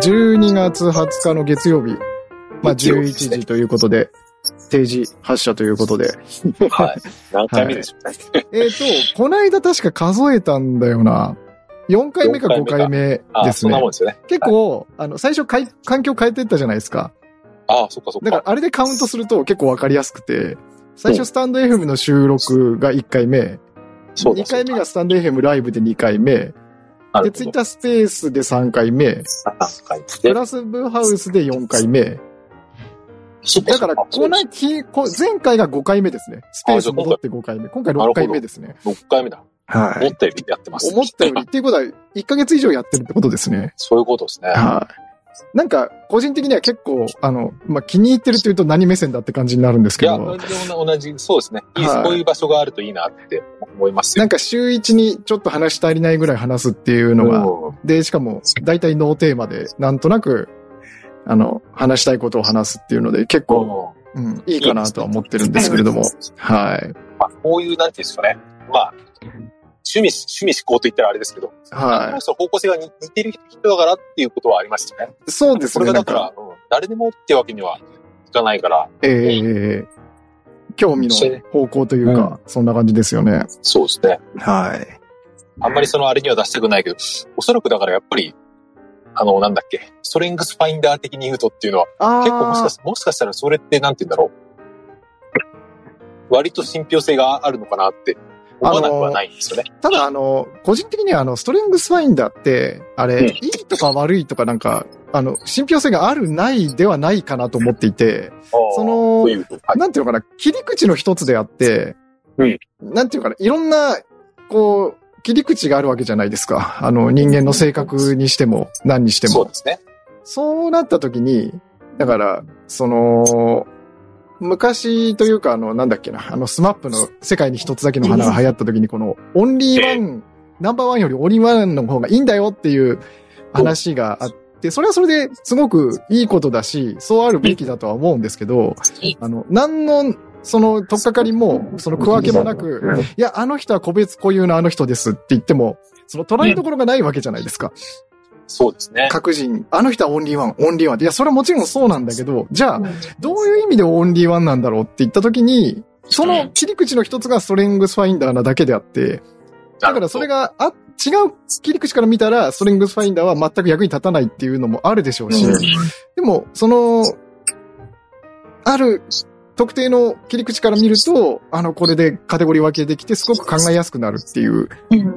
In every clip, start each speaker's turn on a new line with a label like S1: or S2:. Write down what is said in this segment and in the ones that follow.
S1: 12月20日の月曜日、まあ11時ということで、定時発射ということで。
S2: はい。何回目でしょうね。
S1: えっと、こないだ確か数えたんだよな。4回目か5回目ですね
S2: すよね。
S1: 結構、あの、最初かい環境変えてったじゃないですか。
S2: ああ、そっかそっ
S1: だから
S2: か。
S1: あれでカウントすると結構わかりやすくて、最初スタンド FM の収録が1回目、
S2: そうだ
S1: 2回目がスタンド FM ライブで2回目、で、ツイッタースペースで3回目、プラスブハウスで4回目。だから、この前回が5回目ですね。スペース戻って5回目。今回6回目ですね。
S2: 6回目だ。
S1: はい。
S2: 思ったよりやってます。
S1: 思ったより。っていうことは、1ヶ月以上やってるってことですね。
S2: そういうことですね。
S1: はい。なんか、個人的には結構、あの、まあ、気に入ってるっていうと何目線だって感じになるんです
S2: いや、
S1: けど、
S2: でも同じ、そうですね。いい
S1: はい
S2: こういう場所があるといいなって思いますよ。
S1: なんか週1にちょっと話し足りないぐらい話すっていうのが、
S2: うん
S1: で、しかも、大体ノーテーマで、なんとなく、あの、話したいことを話すっていうので、結構、うん、いいかなとは思ってるんですけれども、はい。
S2: まあ、こういう、なんていうんですかね。まあ、趣味、趣味思考と言ったらあれですけど、
S1: は
S2: その方向性が似似てる人だからっていうことはありますよね。
S1: い。そうですね、
S2: これがだか、
S1: なんから
S2: うん誰でもってわけにはいかないから、
S1: ええ興味の方向というか、そんな感じですよね。
S2: そうですね。
S1: はい。
S2: あんまりそのあれには出したくないけど、おそらくだからやっぱり、あの、なんだっけ、ストレングスファインダー的に言うとっていうのは、
S1: あ
S2: 結構もしかもしかしたらそれってなんて言うんだろう。割と信憑性があるのかなって思わなくはないんですよね。
S1: ただあの、個人的にはあの、ストレングスファインダーって、あれ、
S2: うん
S1: いいとか悪いとかなんか、あの、信憑性があるないではないかなと思っていて、その
S2: はい。
S1: なんていうのかな、切り口の一つであって、
S2: うん
S1: なんていうのかな、いろんな、こう、切り口があるわけじゃないですか。あの、人間の性格にしても、何にしても。
S2: そうですね。
S1: そうなった時に、だから、その、昔というか、あの、なんだっけな、あの、スマップの世界に一つだけの花が流行った時に、この、オンリーワン、ナンバーワンよりオンリーワンの方がいいんだよっていう話があって、それはそれですごくいいことだし、そうあるべきだとは思うんですけど、あの、何の、その、とっかかりも、その区分けもなく、いや、あの人は個別固有のあの人ですって言っても、その捉えどころがないわけじゃないですか。
S2: そうですね。
S1: 各人、あの人はオンリーワン、オンリーワン。いや、それはもちろんそうなんだけど、じゃあ、どういう意味でオンリーワンなんだろうって言った時に、その切り口の一つがストレングスファインダーなだけであって、だからそれが、あ、違う切り口から見たら、ストレングスファインダーは全く役に立たないっていうのもあるでしょうし、でも、その、ある特定の切り口から見ると、あの、これでカテゴリー分けできて、すごく考えやすくなるっていう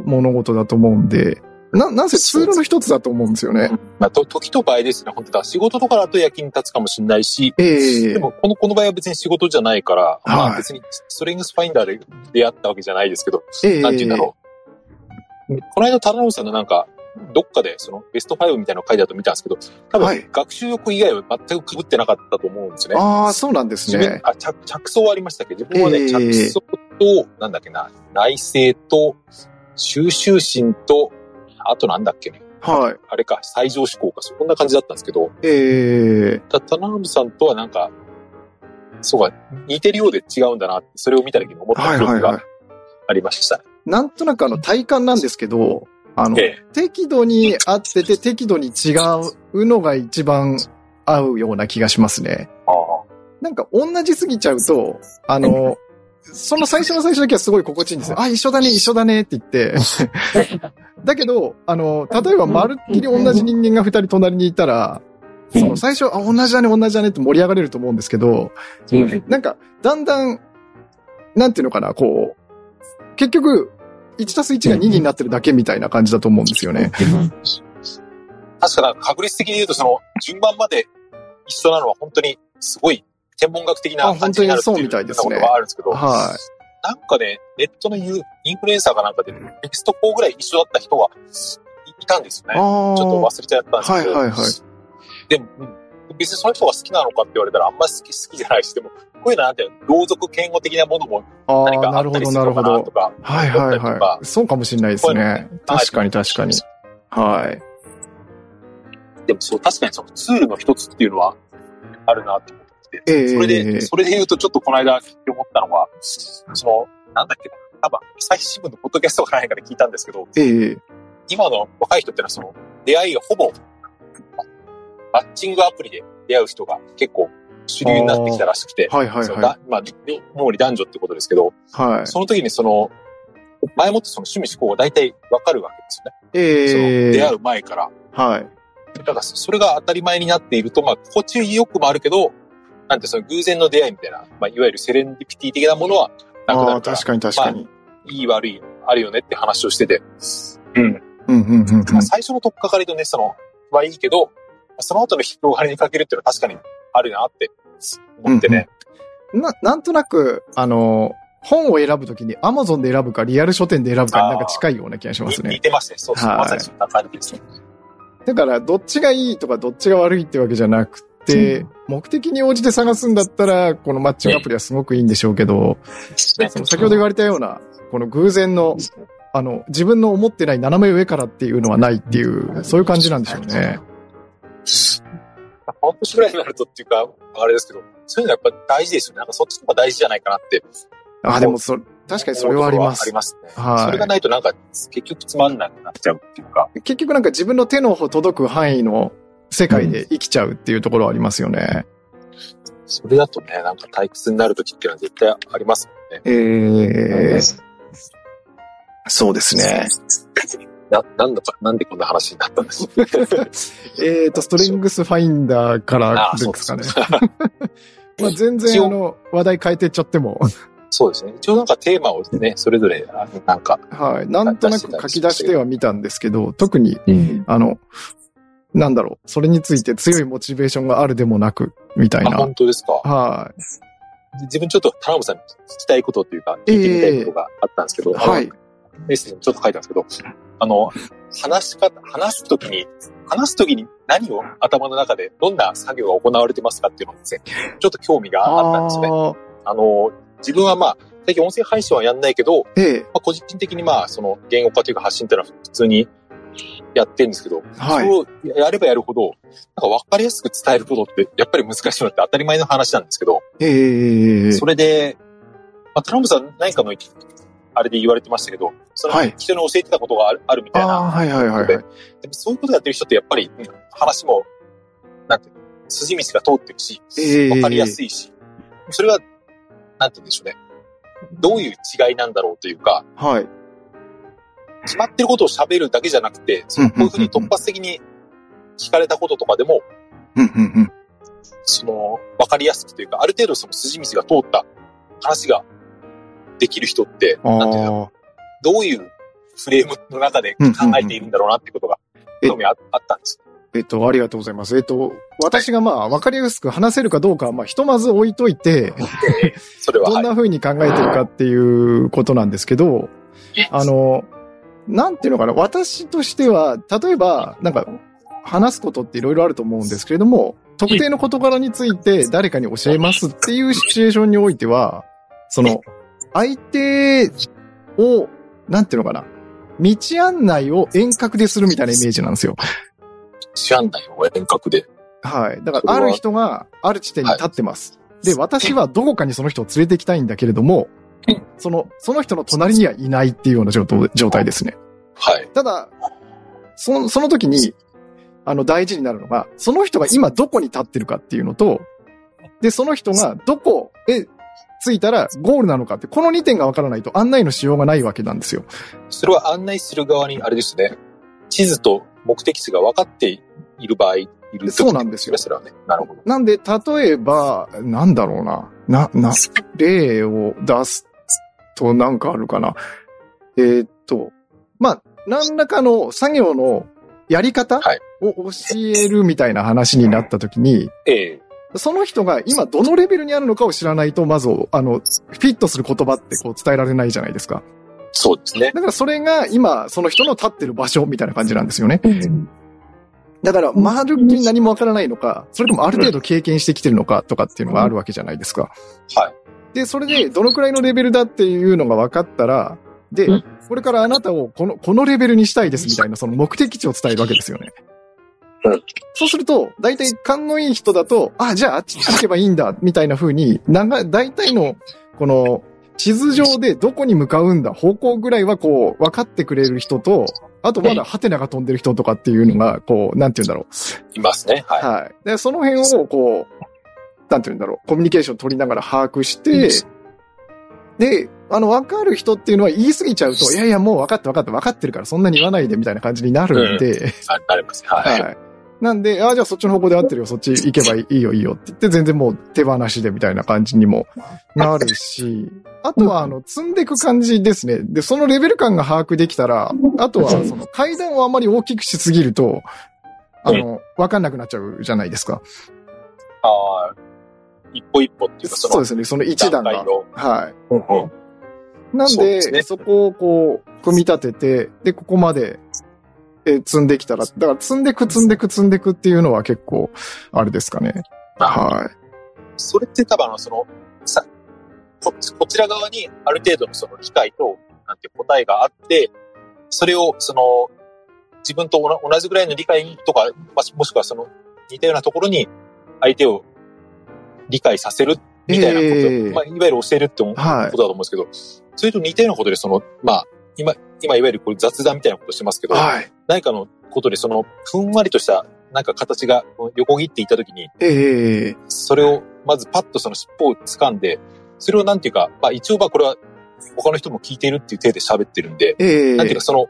S1: 物事だと思うんで、な、なんせツールの一つだと思うんですよね。
S2: まあ、と時と場合ですね。本当だ。仕事とかだと役に立つかもしれないし、
S1: ええ
S2: でも、この、この場合は別に仕事じゃないから、ま
S1: はい
S2: あ別にストレングスファインダーで出会ったわけじゃないですけど、
S1: ええ
S2: なんて言うんだろう。この間、タラノさんのなんか、どっかでそのベスト5みたいなの書いてあっ見たんですけど、多分、
S1: はい
S2: 学習欲以外は全く被ってなかったと思うんですよね。
S1: ああ、そうなんです
S2: 自分
S1: ね。
S2: あ着着想はありましたけ？ど、自分はね、
S1: ええ
S2: 着想と、なんだっけな、内政と、収集心と、あとなんだっけね。
S1: はい。
S2: あれか、最上志向か、そんな感じだったんですけど、
S1: ええ
S2: た田辺さんとはなんか、そうか、似てるようで違うんだなって、それを見た時に思った記憶
S1: はいはいはい
S2: が。ありました。
S1: なんとなくあの体感なんですけど、あの、
S2: ええ
S1: 適度に合ってて適度に違うのが一番合うような気がしますね。
S2: あ
S1: なんか同じすぎちゃうと、あの、その最初の最初だけはすごい心地いいんですよ。あ、一緒だね、一緒だねって言って。だけど、あの、例えばまるっきり同じ人間が二人隣にいたら、その最初、あ、同じだね、同じだねって盛り上がれると思うんですけど、なんか、だんだん、なんていうのかな、こう、結局、1たす1が2になってるだけみたいな感じだと思うんですよね。
S2: 確かな確率的に言うと、その、順番まで一緒なのは本当にすごい天文学的な感じになるって
S1: あ本当にそう
S2: いう
S1: みたいですね
S2: ことがあるんですけど、
S1: は
S2: なんかね、ネットの言うインフルエンサーかなんかで、テキスト4ぐらい一緒だった人がいいたんですよ
S1: い。
S2: ね。ちょっと忘れちゃったんですけど、
S1: はいはいはい。
S2: でも、うん別にその人が好きなのかって言われたらあんまり好き 好きじゃないし、でも、こういうのなんていうの、同族嫌悪的なものも
S1: あ
S2: 何かあったりす
S1: なる
S2: のかなと。か、
S1: はいはいは
S2: か
S1: い。そうかもしれないです
S2: こういう。
S1: 確かに確かに。はい。
S2: でもそう、確かにそのツールの一つっていうのはあるなって思っ
S1: ええ
S2: それで、それで言うとちょっとこの間聞いて思ったのは、その、なんだっけな、多分、朝日新聞のポッドキャストがないから聞いたんですけど、
S1: ええ
S2: 今の若い人ってのはその、出会いがほぼ、マッチングアプリで出会う人が結構主流になってきたらしくて、
S1: はいはい
S2: その
S1: は
S2: だまあ、主に男女ってことですけど、
S1: い。はい。
S2: その時にその、前もってその趣味思考が大体わかるわけですよね。その
S1: ええ
S2: 出会う前から。
S1: はい。
S2: だからそれが当たり前になっていると、まあ、心地よくもあるけど、なんてその偶然の出会いみたいな、まあ、いわゆるセレンディピティ的なものはなく
S1: ああ、
S2: なるから、
S1: 確かに確かに。
S2: いい悪いあるよねって話をしてて、うん。
S1: うん、うん、うんうん
S2: まあ、。最初の取っかかりとね、その、はいいけど、その後の広がりにかけるっていうのは確かにあるなって思ってね。
S1: な、なんとなく、あの、本を選ぶときに Amazon で選ぶかリアル書店で選ぶかになんか近いような気がしますね。
S2: に似てますね。そうそう。
S1: はい
S2: まさにそんな感じですね。
S1: だから、どっちがいいとかどっちが悪いってわけじゃなくて、目的に応じて探すんだったら、このマッチングアプリはすごくいいんでしょうけど、その先ほど言われたような、この偶然の、あの、自分の思ってない斜め上からっていうのはないっていう、そういう感じなんでしょうね。
S2: 半年ぐらいになるとっていうか、あれですけど、そういうのはやっぱ大事ですよね。なんかそっちの方が大事じゃないかなって。
S1: あ、でもそ、確かにそれはあります
S2: あり。ますね。
S1: はい
S2: それがないとなんか結局つまんなくなっちゃうっていうか。
S1: 結局なんか自分の手の届く範囲の世界で生きちゃうっていうところはありますよね。
S2: それだとね、なんか退屈になる時っていうのは絶対ありますもんね。
S1: ええそうですね。
S2: な、なんだか、なんでこんな話になったんです
S1: えっと、ストレングスファインダーからですかね。まあ全然あの、話題変えてっちゃっても、
S2: そうですね。一応なんかテーマをね、それぞれ、なんか、
S1: はい。なんとなく書き出してはみたんですけど、特に、あの、なんだろう、それについて強いモチベーションがあるでもなく、みたい
S2: あ、
S1: な。
S2: 本当ですか？
S1: はい。
S2: 自分ちょっと田辺さんに聞きたいことというか、聞いてみたいことがあったんですけど、あの
S1: はい。
S2: メッセージにちょっと書いたんですけど、あの、話し方、話すときに、話すときに何を頭の中でどんな作業が行われてますかっていうのをですね、ちょっと興味があったんですね。
S1: あ
S2: あの、自分はまあ、最近音声配信はやんないけど、
S1: ーええ
S2: まあ、個人的にまあ、その言語化というか発信っていうのは普通にやってるんですけど、
S1: はい。
S2: それをやればやるほど、なんか分かりやすく伝えることってやっぱり難しいのって当たり前の話なんですけど、
S1: ええ
S2: それで、まあ、トランプさん何かのあれで言われてましたけど、その
S1: はい
S2: 人に教えてたことがあるあるみたいな。
S1: はいはいはいはい。
S2: でもそういうことやってる人ってやっぱりうん話も、なんていうの、筋道が通ってるし、
S1: ええ
S2: 分かりやすいし、それは、なんて言うんでしょうね。どういう違いなんだろうというか、
S1: はい。
S2: 決まってることを喋るだけじゃなくて、そのこういうふうに突発的に聞かれたこととかでも。その、わかりやすくというか、ある程度その筋道が通った話ができる人って、なんていうの。どういうフレームの中で考えているんだろうなってことが、
S1: え
S2: 興味ああったんです。
S1: えっと、ありがとうございます。えっと、私がまあ、わかりやすく話せるかどうかは、まあ、ひとまず置いといて、
S2: それは、はい。
S1: どんな風に考えてるかっていうことなんですけど、あの、なんていうのかな、私としては、例えば、なんか、話すことっていろいろあると思うんですけれども、特定の事柄について誰かに教えますっていうシチュエーションにおいては、その、相手を、なんていうのかな、道案内を遠隔でするみたいなイメージなんですよ。
S2: 知らんないよ、遠隔で？
S1: はい。だから、ある人がある地点に立ってます。で、私はどこかにその人を連れて行きたいんだけれども
S2: うん、
S1: その、その人の隣にはいないっていうような状態ですね。
S2: はい。
S1: ただ、その、その時に、あの、大事になるのが、その人が今どこに立ってるかっていうのと、で、その人がどこへ着いたらゴールなのかって、この2点がわからないと案内のしようがないわけなんですよ。
S2: それは案内する側に、あれですね、地図と目的地が分かっている場合、いる時
S1: そうなんですよ
S2: それはね。なるほど。
S1: なんで、例えば、なんだろうな。な、な、例を出すとなんかあるかな。えーっと、まあ、何らかの作業のやり方
S2: はい
S1: を教えるみたいな話になった時に、
S2: ええ
S1: その人が今どのレベルにあるのかを知らないと、まず、あの、フィットする言葉ってこう伝えられないじゃないですか。
S2: そうですね。
S1: だからそれが今、その人の立ってる場所みたいな感じなんですよね。だから、まるっきり何もわからないのか、それともある程度経験してきてるのかとかっていうのがあるわけじゃないですか。
S2: はい。
S1: で、それでどのくらいのレベルだっていうのが分かったら、で
S2: うん、
S1: これからあなたをこの、このレベルにしたいですみたいなその目的地を伝えるわけですよね。
S2: うん
S1: そうすると、大体勘のいい人だと、あ、じゃああっちに行けばいいんだ、みたいな風に、長、大体の、この、地図上でどこに向かうんだ、方向ぐらいはこう、分かってくれる人と、あとまだハテナが飛んでる人とかっていうのが、こう、なんて言うんだろ
S2: いますね。
S1: う。
S2: はい。
S1: はい。で、その辺を、こう、なんて言うんだろう、コミュニケーション取りながら把握して、で、あの、わかる人っていうのは言い過ぎちゃうと、いやいや、もう分かった分かった分かってるから、そんなに言わないでみたいな感じになるんで、
S2: あなりますね。はい。
S1: はい。なんで、あじゃあそっちの方向で合ってるよ、そっち行けばいいよいいよって言って、全然もう手放しでみたいな感じにもなるし、あとはあの、積んでいく感じですね。で、そのレベル感が把握できたら、あとはその階段をあまり大きくしすぎると、あの、わかんなくなっちゃうじゃないですか。
S2: ああ、一歩一歩っていうか、そ
S1: うですね、その一段が
S2: 段階。の。
S1: はい。なんで、
S2: そうですね
S1: そこをこう、組み立てて、で、ここまで、えー積んできたら、だから積んでく積んでく積んでくっていうのは結構、あれですかね。はい。
S2: それって多分その、さ、ここちら側にある程度のその理解と、なんていう答えがあって、それを、その、自分とおな同じぐらいの理解とか、まもしくはその、似たようなところに、相手を理解させるみたいなこと、
S1: ええ。
S2: まあ、いわゆる教えるってこと
S1: はい。
S2: だと思うんですけど、それと似たようなことで、その、まあ、今、今いわゆるこれ雑談みたいなことしてますけど、
S1: はい。
S2: 何かのことでその、ふんわりとした、なんか形が横切っていったときに、
S1: ええ
S2: それを、まずパッとその尻尾を掴んで、それをなんていうか、まあ一応まあこれは他の人も聞いているっていう体で喋ってるんで、
S1: ええ。
S2: なんていうかその、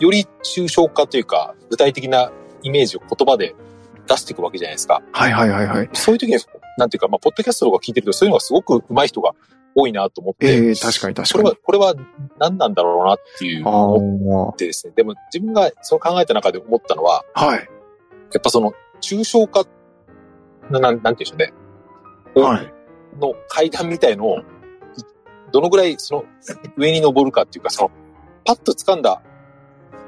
S2: より抽象化というか、具体的なイメージを言葉で出していくわけじゃないですか。
S1: はいはいはいはい。
S2: そういう時に、なんていうか、まあ、ポッドキャストとか聞いてると、そういうのがすごく上手い人が多いなと思って、
S1: ええ確かに確かに
S2: これは、。これは何なんだろうなっていう
S1: あ
S2: 思ってですね。でも自分がそう考えた中で思ったのは、
S1: あ。はい。
S2: やっぱその、抽象化、ななんなんて言うんでしょうね。
S1: はい。
S2: の階段みたいのを、どのぐらいその上に登るかっていうか、その、パッと掴んだ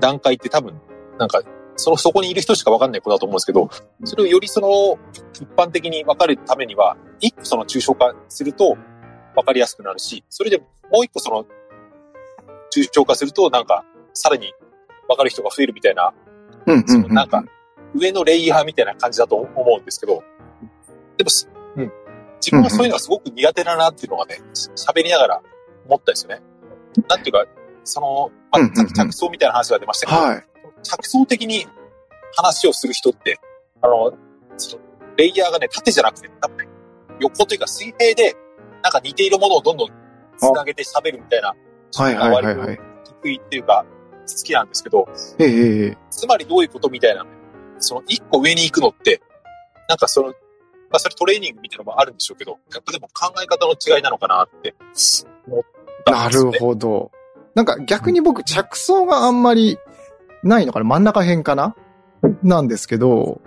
S2: 段階って多分、なんか、その、そこにいる人しかわかんないことだと思うんですけど、それをよりその、一般的に分かるためには、一個その抽象化すると分かりやすくなるし、それでもう一個その、抽象化すると、なんか、さらに分かる人が増えるみたいな、
S1: うんうんうん。
S2: そのなんか、上のレイヤーみたいな感じだと思うんですけど、でもす、うん。自分はそういうのがすごく苦手だなっていうのがね、喋りながら思ったんですよね。なんていうか、その、まあ、着想みたいな話が出ましたけど、
S1: はい。
S2: 着想的に話をする人って、あの、そのレイヤーがね、縦じゃなくて、横というか水平で、なんか似ているものをどんどん繋げて喋るみたいな、
S1: はいはいはいはい。
S2: 得意っていうか、好きなんですけど、
S1: ええええ
S2: つまりどういうことみたいな、その一個上に行くのって、なんかその、まあそれトレーニングみたいなのもあるんでしょうけど、やっぱでも考え方の違いなのかなって思った
S1: なん
S2: ですよね。
S1: るほど。なんか逆に僕着想があんまりないのかな？真ん中辺かな？なんですけど、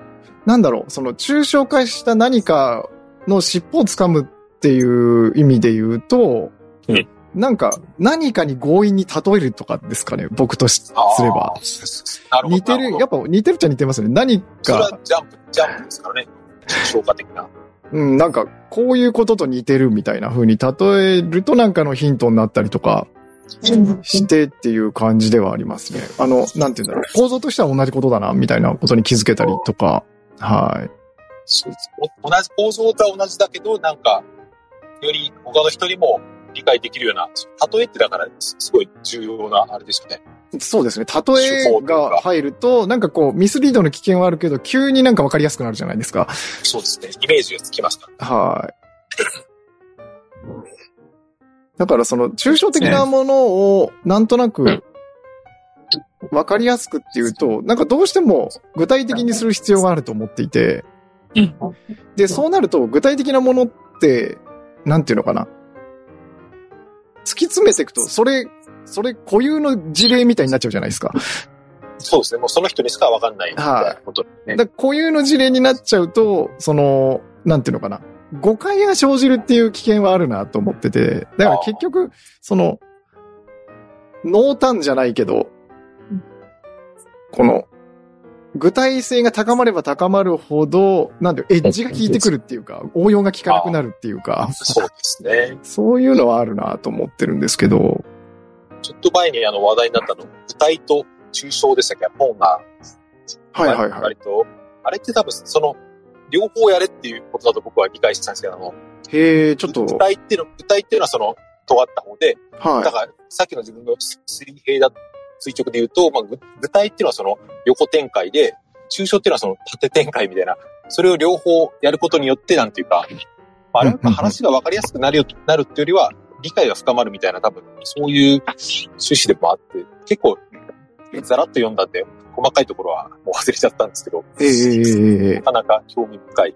S1: なんだろう、その抽象化した何かの尻尾をつかむっていう意味で言うと、
S2: うん
S1: なんか何かに強引に例えるとかですかね、僕としすれば。似てる、やっぱ似てるっちゃ似てますね。何
S2: それ
S1: か、
S2: はジャンプ、ジャンプですからね。消化的な。
S1: うん、なんかこういうことと似てるみたいな風に例えるとなんかのヒントになったりとか、してっていう感じではありますね。あの、なんて言うんだろう。構造としては同じことだな、みたいなことに気づけたりとか。はい。
S2: 同じ構造とは同じだけど、なんか、より他の人にも理解できるような、例えってだからすすごい重要なあれですよね。
S1: そうですね。例えが入ると、なんかこう、ミスリードの危険はあるけど、急になんかわかりやすくなるじゃないですか。
S2: そうですね。イメージがつきますから。
S1: はい。だからその、抽象的なものを、なんとなく、わかりやすくっていうと、なんかどうしても具体的にする必要があると思っていて、で、そうなると具体的なものって、なんていうのかな。突き詰めていくと、それ、それ固有の事例みたいになっちゃうじゃないですか。
S2: そうですね。もうその人にしかわかんないみたいなことね。
S1: だから固有の事例になっちゃうと、その、なんていうのかな。誤解が生じるっていう危険はあるなと思ってて。だから結局、その、濃淡じゃないけど、この、具体性が高まれば高まるほど、なんで、エッジが効いてくるっていうか、応用が効かなくなるっていうか、
S2: そうですね。
S1: そういうのはあるなと思ってるんですけど、
S2: ちょっと前にあの話題になったの、具体と抽象でしたっけ？本が。
S1: はいはいはい。
S2: 割と、あれって多分その、両方やれっていうことだと僕は理解したんですけど、あの、
S1: へえ、ちょっと、
S2: 具体っていうの、具体っていうのはその、尖った方で、だ
S1: は
S2: から、さっきの自分の水平だっ垂直で言うと、まあ、ぐ具体っていうのはその横展開で、抽象っていうのはその縦展開みたいな、それを両方やることによって、なんていうか、まあ、あれはやっぱ話が分かりやすくなるよ、なるっていうよりは、理解が深まるみたいな多分、そういう趣旨でもあって、結構、ざらっと読んだんで、細かいところはもう忘れちゃったんですけど、
S1: えええええ
S2: なかなか興味深い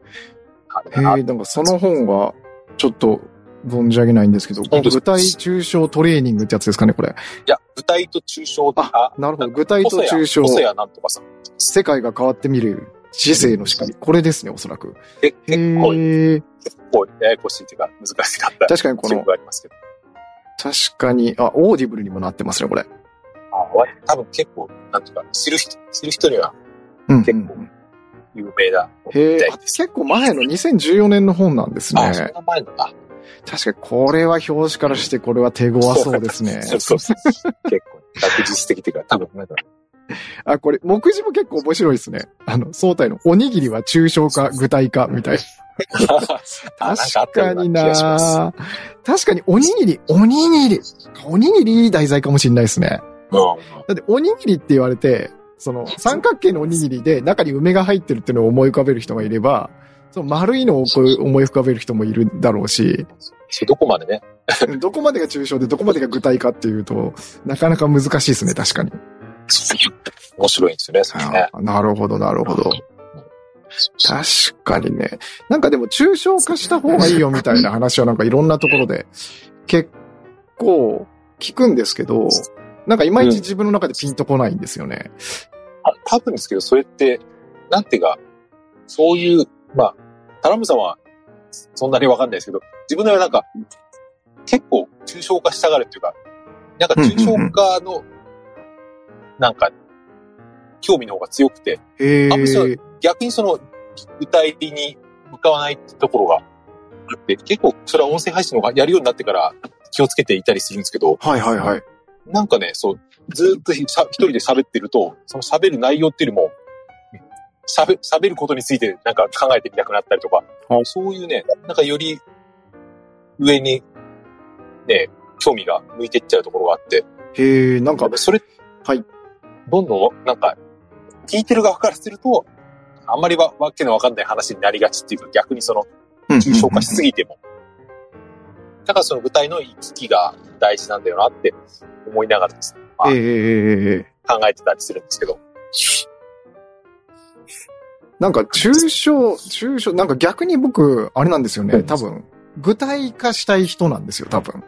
S1: ええ
S2: だな
S1: んかその本が、ちょっと、存じ上げないんですけど、具体抽象トレーニングってやつですかね、これ。
S2: いや、具体と抽象
S1: あ、なるほど。具体と抽象。
S2: 細谷なんとかさん。
S1: 世界が変わってみる知性の仕組み。これですね、おそらく。
S2: え
S1: へ
S2: 結構、
S1: え。
S2: 結構ややこしいというか、難しかった
S1: 確かにこの。確かに、あ、オーディブルにもなってますね、これ。
S2: 多分結構、なんていうか、知る人、知る人には
S1: うん。
S2: 結構有名な本
S1: へえ。結構前の2014年の本なんですね。
S2: あ、そんな前のだ。
S1: 確かにこれは表紙からしてこれは手強そうですね。
S2: そうそうそう。結構、学術的っていうか、多分、なんか、
S1: あ、これ、目次も結構面白いですね。あの、相対のおにぎりは抽象化、具体化みたい
S2: あな
S1: 確かに
S2: な
S1: 確かにおにぎり、おにぎり。おにぎりいい題材かもしれないですね。
S2: うん。
S1: だっておにぎりって言われて、その 三角形のおにぎりで中に梅が入ってるっていうのを思い浮かべる人がいれば、その丸いのをこう思い浮かべる人もいるだろうし、
S2: そうどこまでね。
S1: どこまでが抽象でどこまでが具体化っていうと、なかなか難しいですね、確かに。
S2: 面白いんですよね、それね。
S1: あなるほど、なるほど。確かにね。なんかでも抽象化した方がいいよみたいな話はなんかいろんなところで結構聞くんですけど、なんかいまいち自分の中でピンとこないんですよね。
S2: あ多分ですけど、それって、なんていうか、そういう、まあ、タラムさんは、そんなにわかんないですけど、自分ではなんか、結構、抽象化したがるっていうか、なんか抽象化の、なんか、興味の方が強くて、
S1: へ
S2: あむしろ
S1: え。
S2: 逆にその、具体に向かわないってところがあって、結構、それは音声配信の方がやるようになってから気をつけていたりするんですけど、
S1: はいはいはい。
S2: なんかね、そう、ずーっと一人で喋ってると、その喋る内容っていうよりも、喋、喋ることについてなんか考えてみたくなったりとか
S1: は、
S2: そういうね、なんかより上にね、興味が向いてっちゃうところがあって、
S1: へえ、なんか、
S2: それ、
S1: はい。
S2: どんどん、なんか、聞いてる側からすると、あんまりわわけのわかんない話になりがちっていうか、逆にその、抽象化しすぎても。だからその具体の行き来が大事なんだよなって思いながらですね、まあ
S1: ええええええ
S2: 考えてたりするんですけど。
S1: なんか、抽象、抽象、なんか逆に僕、あれなんですよね。多分、具体化したい人なんですよ、多分。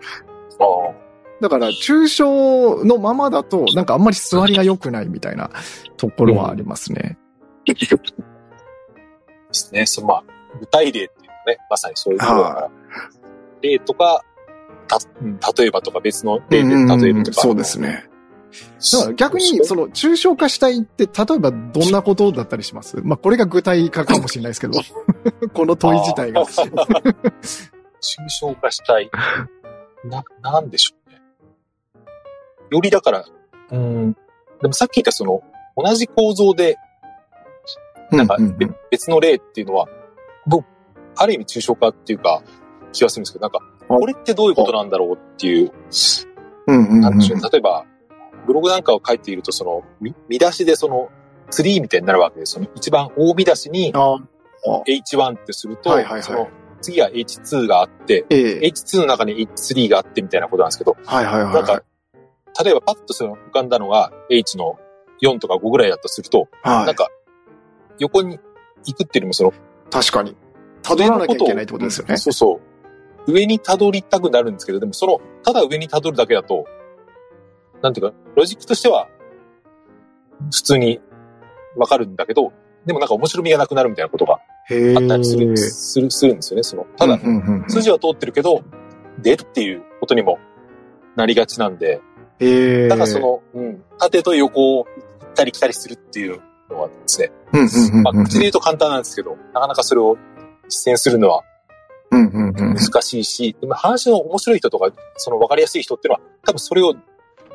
S1: だから、抽象のままだと、なんかあんまり座りが良くないみたいなところはありますね。
S2: ですね。そのまあ、具体例っていうのはね、まさにそういうところだから。例とか、た、うん例えばとか別の例で例えるとか。
S1: そうですね。だから逆に、その、抽象化したいって、例えばどんなことだったりします？まあ、これが具体化かもしれないですけど、この問い自体が。
S2: 抽象化したい。な、なんでしょうね。よりだから、うん、でもさっき言ったその、同じ構造で、なんか別の例っていうのは、僕、ある意味抽象化っていうか、気がするんですけど、なんか、
S1: あ
S2: これってどういうことなんだろうっていう、
S1: うんうんうん
S2: なんでしょうね。例えば、ブログなんかを書いていると、その、み見出しでその、ツリーみたいになるわけです。その一番大見出しに
S1: あ
S2: H1 ってすると、その次は H2 があって、
S1: ええ
S2: H2 の中に H3 があってみたいなことなんですけど、
S1: はいはいはいは
S2: なんか、例えばパッとその浮かんだのが H の4とか5ぐらいだとすると、
S1: い。はい。
S2: なんか、横に行くっていうよりもその、
S1: 確かに。辿らなきゃいけないってことですよね。
S2: そうそう。上に辿りたくなるんですけど、でもその、ただ上に辿るだけだと、なんていうか、ロジックとしては、普通にわかるんだけど、でもなんか面白みがなくなるみたいなことが。あったりする、する、するんですよね。その、ただ、筋は通ってるけど、でっていうことにもなりがちなんで。だからその、うん、縦と横を行ったり来たりするっていうのはですね、まあ、口で言うと簡単なんですけど、なかなかそれを実践するのは。難しいし、でも話の面白い人とか、その分かりやすい人っていうのは、多分それを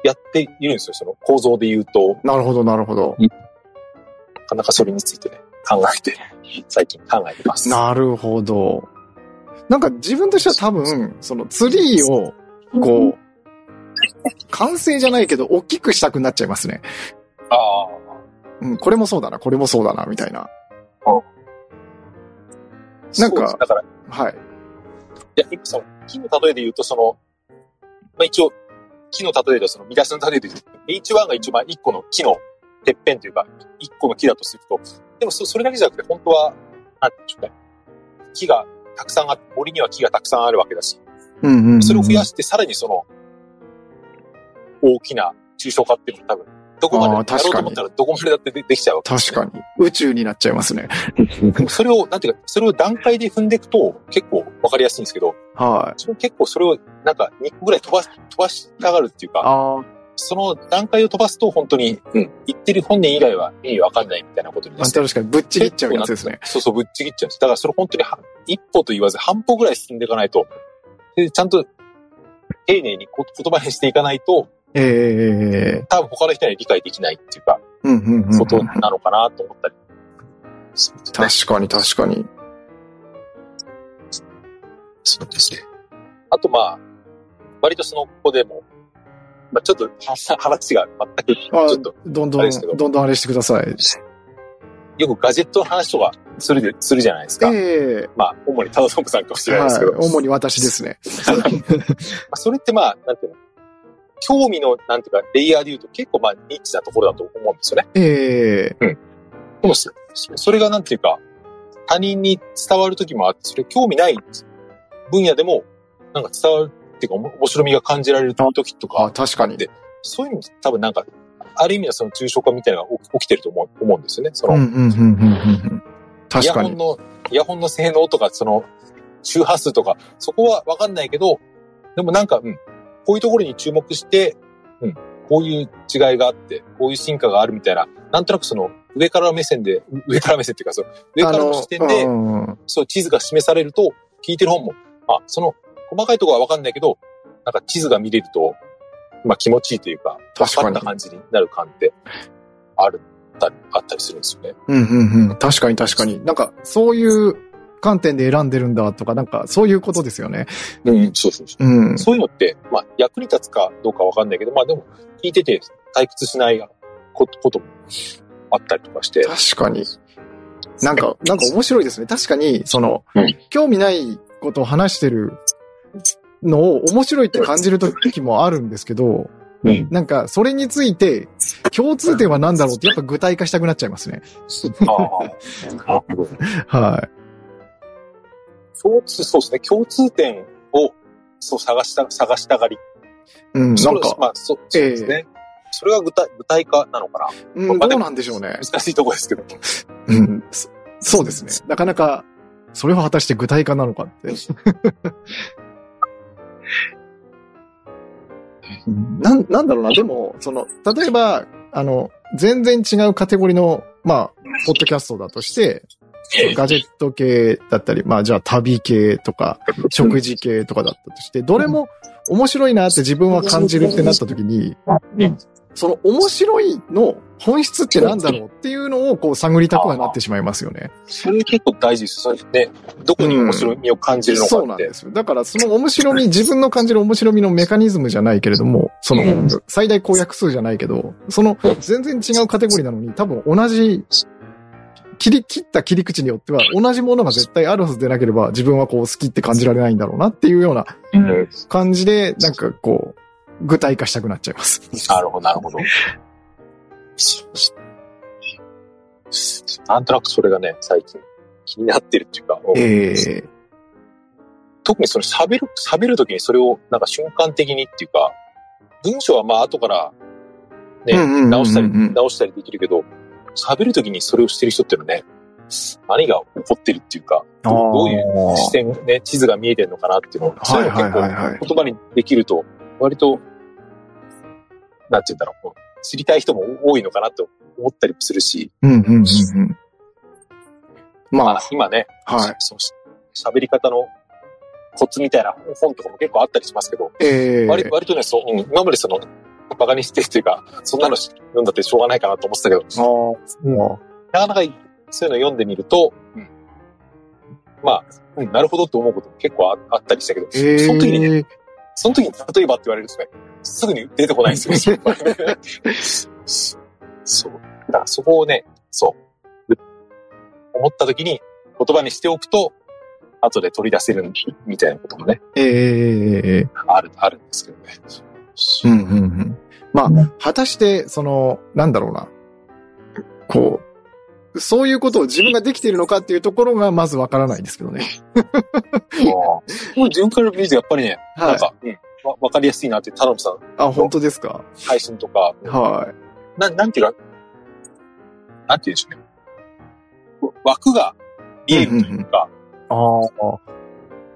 S2: やっているんですよ。その構造で言うと、
S1: なるほど、なるほど。
S2: なかなかそれについてね、考えて、最近考えてます。
S1: なるほど。なんか自分としては多分、そのツリーを、こう、完成じゃないけど、大きくしたくなっちゃいますね。
S2: ああ。
S1: うん、これもそうだな、これもそうだな、みたいな。なんか
S2: だから、い
S1: はい。
S2: 木の例えで言うと、その、まあ一応、木の例えでその、見出しの例えで言うと、H1 が一番一個の木のてっぺんというか、一個の木だとすると、でもそそれだけじゃなくて、本当は、なんていうんでしょうね。木がたくさんあって、森には木がたくさんあるわけだし、
S1: うんうん、うん。
S2: それを増やして、さらにその、大きな抽象化っていうのも多分、どこまでやろうと思ったらどこまでだってでできちゃうわけです
S1: 確かに。宇宙になっちゃいますね。
S2: それを、なんていうか、それを段階で踏んでいくと結構わかりやすいんですけど、
S1: はい。
S2: 結構それをなんか2個ぐらい飛ばし、飛ばしたがるっていうか、
S1: ああ、
S2: その段階を飛ばすと本当に、うん、言ってる本人以外は意味わかんないみたいなことになって。
S1: 確かにぶっちぎっちゃうやつですね。
S2: そうそう、ぶっちぎっちゃうんです。だからそれ本当には一歩と言わず半歩ぐらい進んでいかないと、でちゃんと丁寧にこ言葉にしていかないと、
S1: ええ
S2: 多分他の人には理解できないっていうか、
S1: うんうんうんうん。
S2: ことなのかなと思ったりね。
S1: 確かに確かに。
S2: そうですね。あとまあ、割とその子でも、まあちょっと話話が全く、ち
S1: あ
S2: ょっと、
S1: どんどん、
S2: あれですけど
S1: どんどんあれしてください。
S2: よくガジェットの話とかするで、するじゃないですか。
S1: ええ
S2: まあ、主にタダトムさんかもしれない
S1: はい
S2: ですけど、。
S1: 主に私ですね。
S2: まあそれってまあ、なんていうの、興味の、なんていうか、レイヤーで言うと結構まあ、ニッチなところだと思うんですよね。
S1: ええ
S2: でもそ、それがなんていうか、他人に伝わる時もあって、それ興味ない分野でも、なんか伝わるっていうか、面白みが感じられる時とか
S1: あ、確かに。
S2: でそういうの多分なんか、ある意味のその抽象化みたいなのが起きてると思う思うんですよね。その、
S1: うんうんうんうんうんうん。
S2: イヤ。ホンの、イヤホンの性能とか、その、周波数とか、そこはわかんないけど、でもなんか、うん、こういうところに注目して、うん、こういう違いがあって、こういう進化があるみたいな、なんとなくその、上から目線で、上から目線っていうか、そう、上からの視点で、そう、地図が示されると、聞いてる本も、あ、その、細かいところはわかんないけど、なんか地図が見れると、まあ気持ちいいというか、
S1: 確か
S2: った感じになる感って、ある、あったりあったりするんですよね。
S1: うんうんうん。確かに確かに。なんか、そういう観点で選んでるんだとか、なんか、そういうことですよね。
S2: うん、そうそうそう。
S1: うん。
S2: そういうのって、まあ、役に立つかどうかわかんないけど、まあでも、聞いてて退屈しないことこともあったりとかして。
S1: 確かに。なんか、なんか面白いですね。確かに、その、
S2: うん
S1: 興味ないことを話してるのを面白いって感じる時もあるんですけど、
S2: うん。
S1: なんか、それについて、共通点は何だろうってやっぱ具体化したくなっちゃいますね。
S2: ああ。共通、そうですね。共通点を、そう、探した、探したがり。
S1: い。うん、なんか、
S2: まあ、そうそうですね。それが具体、具体化なのか
S1: うん、どうなんでしょうね。
S2: な難しいところですけど。
S1: うん、そそうですね。なかなか、それは果たして具体化なのかって。なん、なんだろうな、でも、その、例えば、あの、全然違うカテゴリーの、まあ、ポッドキャストだとして、ガジェット系だったり、まあじゃあ旅系とか、食事系とかだったとして、どれも面白いなって自分は感じるってなった時に、その面白いの本質ってなんだろうっていうのをこう探りたくはなってしまいますよね。
S2: それ結構大事です。それね、どこに面白みを感じるのかって。
S1: そうなんですよ。だからその面白み、自分の感じる面白みのメカニズムじゃないけれども、その最大公約数じゃないけど、その全然違うカテゴリーなのに多分同じ切り切った切り口によっては同じものが絶対あるはずでなければ自分はこう好きって感じられないんだろうなっていうような
S2: うん。
S1: 感じで、なんかこう、具体化したくなっちゃいます。
S2: なるほど、なるほど。なんとなくそれがね、最近気になってるっていうか、
S1: ええ。
S2: 特にその喋る、喋るときにそれをなんか瞬間的にっていうか、文章はまあ後からね、直したり、直したりできるけど、喋るときにそれをしてる人っていうのはね、何が起こってるっていうか、どどういう視点、ね、地図が見えてるのかなっていうのを、そういうの結構言葉にできると、割と、なんて言うんだろう、知りたい人も多いのかなと思ったりもするし、
S1: うんうんうんうん。ま
S2: まあ今ね、
S1: あ、はい。
S2: その喋り方のコツみたいな本とかも結構あったりしますけど、
S1: ええ
S2: 割割とね、そう、うん今までその、バカにしてっていうか、そんなの読んだってしょうがないかなと思ってたけど、なかなかそういうの読んでみると、まあ、うん、なるほどって思うことも結構ああったりしたけど、その時にね、その時に例えばって言われるとね、すぐに出てこないんですよ。そう。だからそこをね、そう。思った時に言葉にしておくと、後で取り出せるみたいなこともね、
S1: えええ
S2: ある、あるんですけどね。
S1: うんうんうん。まあ、果たして、その、なんだろうな。こう、そういうことを自分ができているのかっていうところがまずわからないですけどね。
S2: もう自分から見るとやっぱりね、
S1: はい。
S2: なんか、うん、わわかりやすいなって、田辺さん
S1: あ、本当ですか？
S2: 配信とか、
S1: はい。
S2: な、なんていうか、なんていうんでしょうね。枠が見えるというか、
S1: ああ。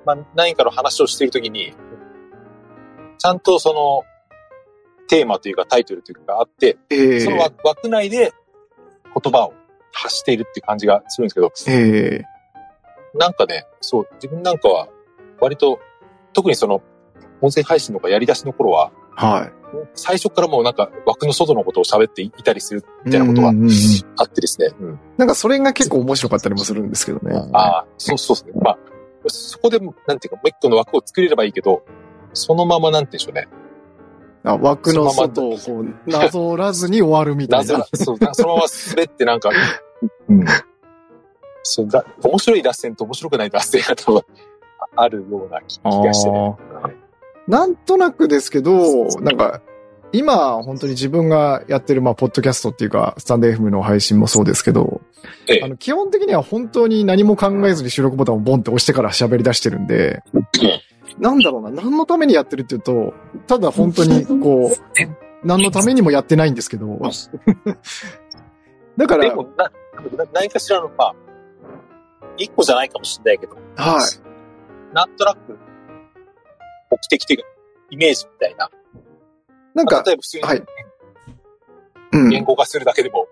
S2: まあ、何かの話をしているときに、ちゃんとその、テーマというかタイトルというかがあって、
S1: ええ
S2: その枠枠内で言葉を発しているっていう感じがするんですけど、
S1: ええ
S2: なんかね、そう、自分なんかは、割と、特にその、音声配信とかやり出しの頃は、
S1: は
S2: 最初からもうなんか枠の外のことを喋っていたりする
S1: い。
S2: みたいなことがあってですね。うん
S1: なんかそれが結構面白かったりもするんですけどね。
S2: ああ、そうそうですね。まあ、そこで、なんていうか、もう一個の枠を作れればいいけど、そのままなんて言うんでしょうね。
S1: あ枠の外をこう、なぞらずに終わるみた
S2: ないぜ
S1: な。
S2: そう、なそのまま滑ってなんか、うん。そうだ、面白い脱線と面白くない脱線が多分あるような気気がしてね。
S1: なんとなくですけど、なんか、今、本当に自分がやってる、まあ、ポッドキャストっていうか、スタンド FM の配信もそうですけど、
S2: ええ
S1: あの、基本的には本当に何も考えずに収録ボタンをボンって押してから喋り出してるんで、なんだろうな、何のためにやってるっていうと、ただ本当に、こう、何のためにもやってないんですけど、だから、
S2: でもな、な何かしらの、まあ、一個じゃないかもしれないけど、
S1: はい。
S2: なんとなく、目的というか、イメージみたいな。
S1: なんか
S2: まあ、例えば普通に
S1: はいうん。
S2: 言語化するだけでも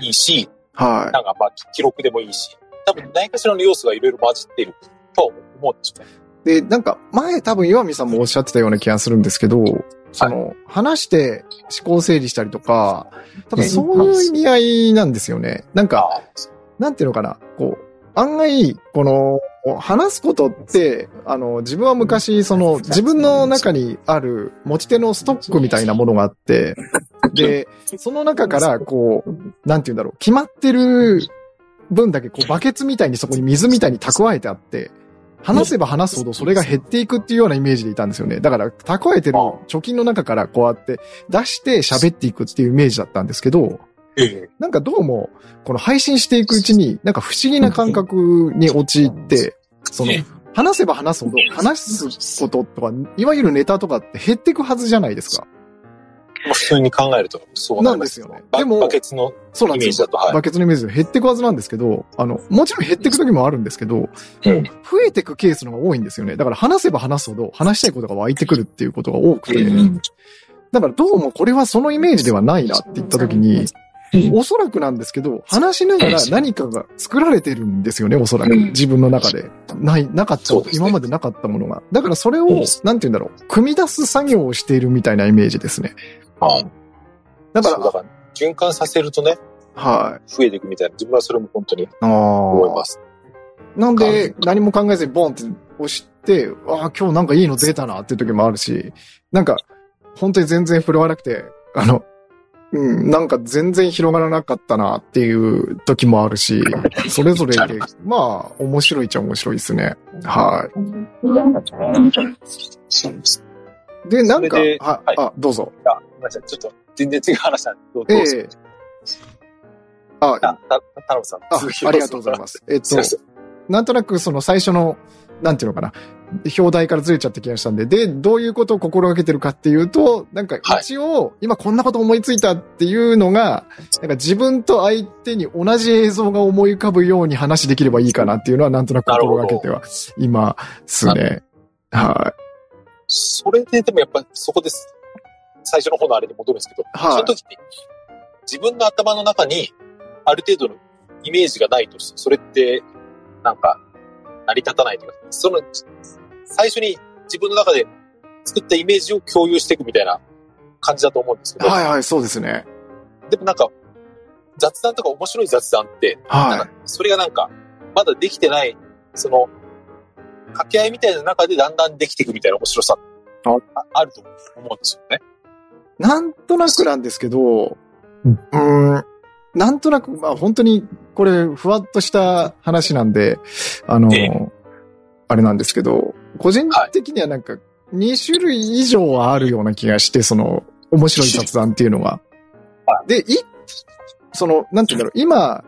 S2: いいし、
S1: は
S2: なんかまあ記録でもいいし、多分何かしらの要素がいろいろ混じっていると思うんですよね。
S1: い。で、なんか、前多分岩見さんもおっしゃってたような気がするんですけど、その、話して思考整理したりとか、多分そういう意味合いなんですよね。なんか、
S2: あ
S1: なんていうのかな、こう、案外、この、話すことって、あの、自分は昔、その、自分の中にある持ち手のストックみたいなものがあって、で、その中から、こう、なんていうんだろう、決まってる分だけ、こう、バケツみたいにそこに水みたいに蓄えてあって、話せば話すほどそれが減っていくっていうようなイメージでいたんですよね。だから、蓄えてる貯金の中からこうやって出して喋っていくっていうイメージだったんですけど、
S2: ええ
S1: なんかどうも、この配信していくうちに、なんか不思議な感覚に陥って、その、話せば話すほど、話すこととか、いわゆるネタとかって減っていくはずじゃないですか。
S2: 普通に考えるとそうなんですよ
S1: ね
S2: バ
S1: でも
S2: バケツのイメージだ。と、はい。
S1: バケツのイメージで減っていくはずなんですけど、あの、もちろん減っていく時もあるんですけど、
S2: うん
S1: 増えていくケースの方が多いんですよね。だから話せば話すほど、話したいことが湧いてくるっていうことが多くて、
S2: うん
S1: だからどうもこれはそのイメージではないなって言った時に、おそらくなんですけど、話しながら何かが作られてるんですよね、おそらく。
S2: うん
S1: 自分の中で。ない、なかった、
S2: ね
S1: 今までなかったものが。だからそれを
S2: うん、
S1: なんて言うんだろう、組み出す作業をしているみたいなイメージですね。
S2: あ
S1: だから、
S2: から、循環させるとね、
S1: はい。
S2: 増えていくみたいな、自分はそれも本当に
S1: ああ。
S2: 思います。
S1: なんで、何も考えずにボンって押して、ああ、今日なんかいいの出たなっていう時もあるし、なんか、本当に全然振るわなくて、あの、うん、なんか全然広がらなかったなっていう時もあるし、それぞれで、まあ、面白いっちゃ面白いですね。は。い。で、なんか、あ、
S2: はい
S1: あ、どうぞ。
S2: あ、ごめん。ちょっと、全然違う話なんで、どうぞ
S1: えあ、
S2: あ、た、た田辺さん。
S1: あありがとうございます。えっと。なんとなくその最初の、なんていうのかな、表題からずれちゃった気がしたんで、で、どういうことを心がけてるかっていうと、なんか
S2: はい
S1: 一応、今こんなこと思いついたっていうのが、なんか自分と相手に同じ映像が思い浮かぶように話できればいいかなっていうのはなんとなく心がけてはいますね。は
S2: それで、でもやっぱそこです。最初の方のあれに戻るんですけど、
S1: はい
S2: その時って、自分の頭の中にある程度のイメージがないと、それって、なんか、成り立たないというか、その、最初に自分の中で作ったイメージを共有していくみたいな感じだと思うんですけ
S1: い。
S2: ど、
S1: はいはい、そうですね。
S2: でもなんか、雑談とか面白い雑談って、
S1: は
S2: かそれがなんか、まだできてない、その、掛け合いみたいな中でだんだんできていくみたいな面白さああると思うんですよね。
S1: なんとなくなんですけど、
S3: うん。
S1: なんとなく、まあ本当に、これ、ふわっとした話なんで、あの、
S2: ええ。
S1: あれなんですけど、個人的にはなんか、2種類以上はあるような気がして、その、面白い雑談っていうのは。
S2: は。
S1: で、い、その、なんて言うんだろう、今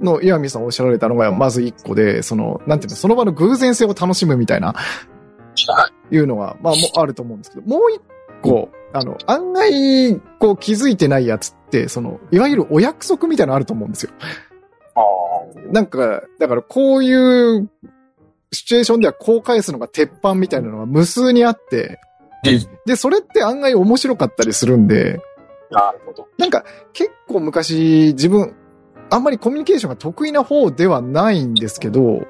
S1: の岩見さんおっしゃられたのが、まず1個で、その、なんていうの、その場の偶然性を楽しむみたいな、
S2: はい。
S1: いうのは、まあ、もあると思うんですけど、もう一個、あの、案外、こう気づいてないやつって、その、いわゆるお約束みたいなのあると思うんですよ。
S2: あ
S1: なんか、だからこういうシチュエーションではこう返すのが鉄板みたいなのが無数にあって、で、それって案外面白かったりするんで、
S2: あ、なるほど。
S1: なんか結構昔自分、あんまりコミュニケーションが得意な方ではないんですけど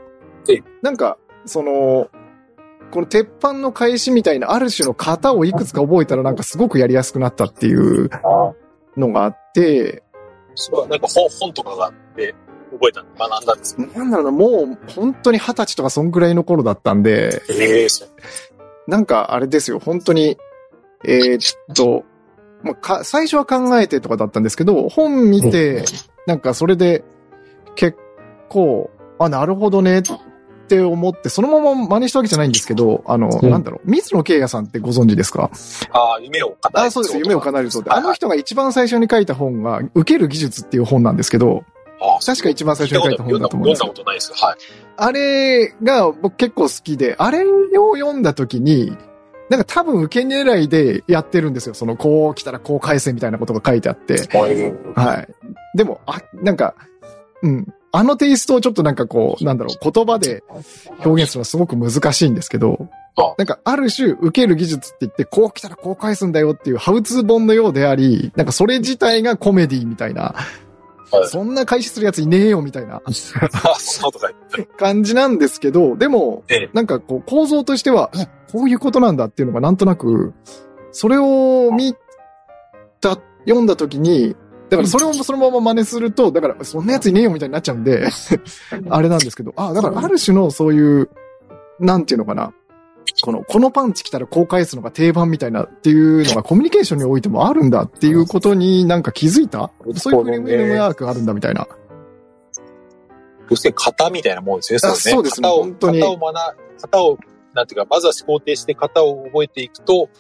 S2: ええ、
S1: なんか、その、この鉄板の返しみたいなある種の型をいくつか覚えたらなんかすごくやりやすくなったっていう
S2: あ
S1: のがあって、
S2: それはなんか本本とかがあって、覚えたんで学んだんですよ。
S1: なんだろうな、もう本当に二十歳とかそんぐらいの頃だったんで、
S2: ええそう。
S1: なんかあれですよ、本当に、えーっと、まあ、か、最初は考えてとかだったんですけど、本見て、なんかそれで結構、あ、なるほどねって思って、そのまま真似したわけじゃないんですけど、あの、
S3: うん
S1: なんだろう、水野慶也さんってご存知ですか？
S2: ああ、夢を叶える。
S1: あ、そうです、夢を叶えるそうで。
S2: はい
S1: あの人が一番最初に書いた本が、受ける技術っていう本なんですけど、
S2: ああ
S1: 確か一番最初に書いた本だと思うんですよ
S2: 読んだことないですよ。はい。
S1: あれが僕結構好きで、あれを読んだ時に、なんか多分受け狙いでやってるんですよ。その、こう来たらこう返せみたいなことが書いてあって。はい。でも、あ、なんか、うん。あのテイストをちょっとなんかこう、なんだろう、言葉で表現するのはすごく難しいんですけど
S2: あ、
S1: なんかある種受ける技術って言って、こう来たらこう返すんだよっていうハウツー本のようであり、なんかそれ自体がコメディみたいな、
S2: はい。
S1: そんな開始するやついねえよみたいな。感じなんですけど、でも、
S2: ええ。
S1: なんかこう構造としては、あこういうことなんだっていうのがなんとなく、それを見た、読んだ時に、だからそれをそのまま真似すると、だからそんなやついねえよみたいになっちゃうんで、あれなんですけど、あ、だからある種のそういう、なんていうのかな。この、このパンチ来たらこう返すのが定番みたいなっていうのが コミュニケーションにおいてもあるんだっていうことになんか気づいたそういうフレームワークがあるんだみたいな。
S2: 要するに型みたいなもんですね。
S1: あそうですね
S2: 型を、
S1: 本当に
S2: 型を学、型を、なんていうか、まずは思考停止して型を覚えていくと、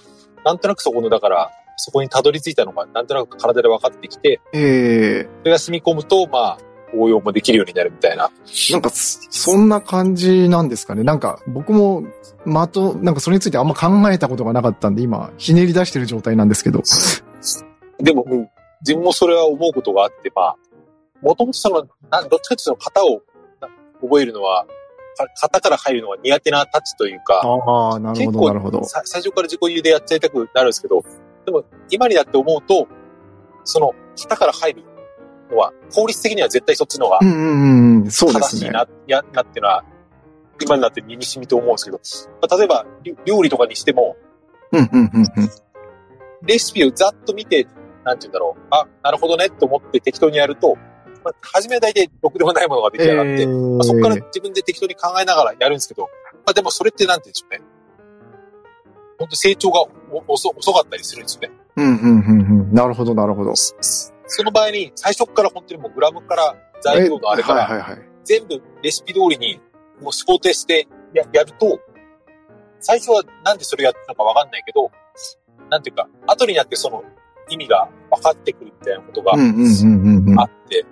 S2: なんとなくそこの、だから、そこにたどり着いたのが、なんとなく体で分かってきて、
S1: ええ
S2: それが染み込むと、まあ、応用もできるようになるみたいな。
S1: なんかそ、そんな感じなんですかね。なんか、僕も、まと、なんかそれについてあんま考えたことがなかったんで、今、ひねり出してる状態なんですけど。
S2: でも、うん、自分もそれは思うことがあって、まあ、もともとその、どっちかというとその型をな覚えるのは、か型から入るのは苦手なタッチというか、
S1: ああ、なるほど、なるほど。
S2: さ最初から自己流でやっちゃいたくなるんですけど、でも今になって思うと、その型から入るのは、効率的には絶対そっちの方が
S1: うんうんうん、そうですね。
S2: 正しいな、やなっていうのは、今になって身に染みと思うんですけど、まあ例えばり料理とかにしても、
S1: うんうんうんうん。
S2: レシピをざっと見て、なんて言うんだろう、あ、なるほどねと思って適当にやると、まあ、初めは大体ろくでもないものが出来上がって、まあ、そこから自分で適当に考えながらやるんですけど、まあ、でもそれってなんて言うんでしょうね。本当成長がお遅遅かったりするんですよね。
S1: うんうんうんうん。なるほど、なるほど。
S2: その場合に最初から本当にもうグラムから材料のあれから、
S1: はいはいはい。
S2: 全部レシピ通りにもう思考停してややると、最初はなんでそれやってたのかわかんないけど、なんていうか、後になってその意味が分かってくるみたいなことがあ。って、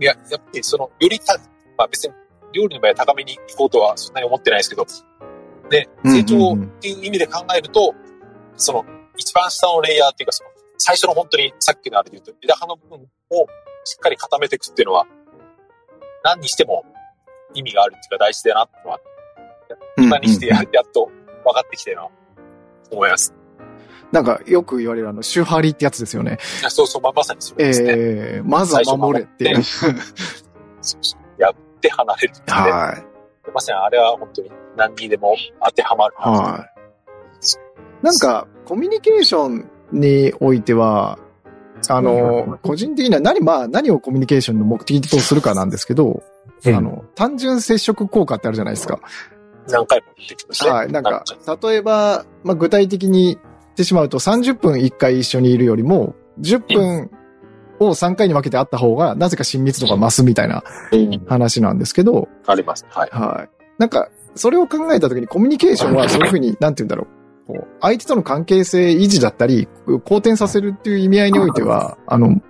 S2: いや、やっぱりその、よりた、まあ別に料理の場合は高めに行こうとはそんなに思ってないですけど、で、成長っていう意味で考えると、その、一番下のレイヤーっていうか、その、最初の本当にさっきのあれで言うと、枝葉の部分をしっかり固めていくっていうのは、何にしても意味があるっていうか大事だなってのは、今にしてや,、やっと分かってきてるな、思います。
S1: なんか、よく言われるあの、手張りってやつですよね。
S2: そうそう、まあ、まさにそれですね。
S1: ええまずは守れっていう。
S2: そうそうやって離れるってね、
S1: はい。
S2: まさにあれは本当に何にでも当てはまるな。
S1: はい。なんか、コミュニケーションにおいては、あの、個人的には何、まあ、何をコミュニケーションの目的とするかなんですけど、
S3: うん
S1: あの、単純接触効果ってあるじゃないですか。
S2: 何回も言ってきましたね。
S1: はい。なんか、例えば、まあ、具体的に言ってしまうと30分1回一緒にいるよりも、10分を3回に分けて会った方が、なぜか親密度が増すみたいな
S2: うん
S1: 話なんですけど、
S2: あります。はい。
S1: はい。なんか、それを考えたときにコミュニケーションはそういうふうに、なんて言うんだろう。こう相手との関係性維持だったり、好転させるっていう意味合いにおいては、あの、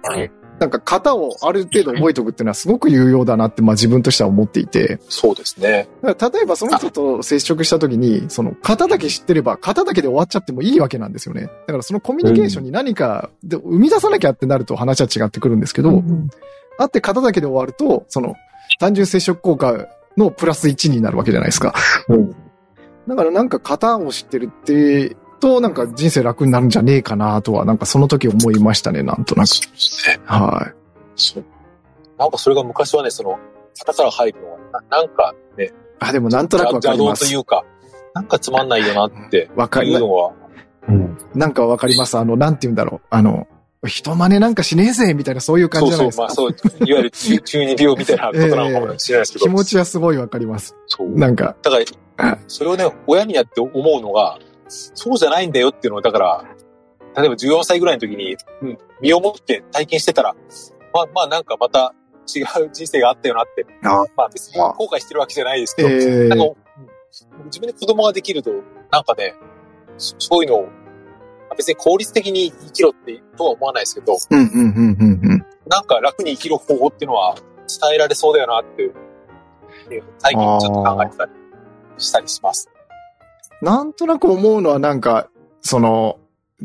S1: なんか型をある程度覚えておくっていうのはすごく有用だなって、まあ自分としては思っていて、
S2: そうですね。
S1: 例えばその人と接触した時に、その型だけ知ってれば、型だけで終わっちゃってもいいわけなんですよね。だからそのコミュニケーションに何かで生み出さなきゃってなると話は違ってくるんですけど、あって型だけで終わると、その単純接触効果のプラス1になるわけじゃないですか。
S2: うん。
S1: だからなんか型を知ってるって、となんか人生楽になるんじゃねえかなとは、なんかその時思いましたね、なんとなく。
S2: そうですね。
S1: はい。
S2: そう。なんかそれが昔はね、その、型から入るのは、ななんかね、
S1: あ、でもなんとなくわか
S2: 邪道
S1: ります。
S2: というか、なんかつまんないよなって
S1: わかりま
S2: いうのは、うん。
S1: なんかわかります。あの、なんて言うんだろう。あの、人真似なんかしねえぜみたいなそういう感
S2: そう
S1: じじゃないですか。
S2: そう、まあそう、いわゆる中中二病みたいなことなのかもしれないですけど。
S1: 気持ちはすごいわかります。
S2: そう。
S1: なんか、
S2: だから、それをね、親になって思うのが、そうじゃないんだよっていうのを、だから、例えば14歳ぐらいの時に、うん、身をもって体験してたら、まあ、まあなんかまた違う人生があったよなって、
S1: あ
S2: まあ別に後悔してるわけじゃないですけど、
S1: え
S2: なんか、自分で子供ができると、なんかね、そそういうのを、別に効率的に生きろってとは思わないですけど。なんか楽に生きる方法っていうのは伝えられそうだよなっていう、最近ちょっと考えてたりしたりします。
S1: なんとなく思うのはなんか、その、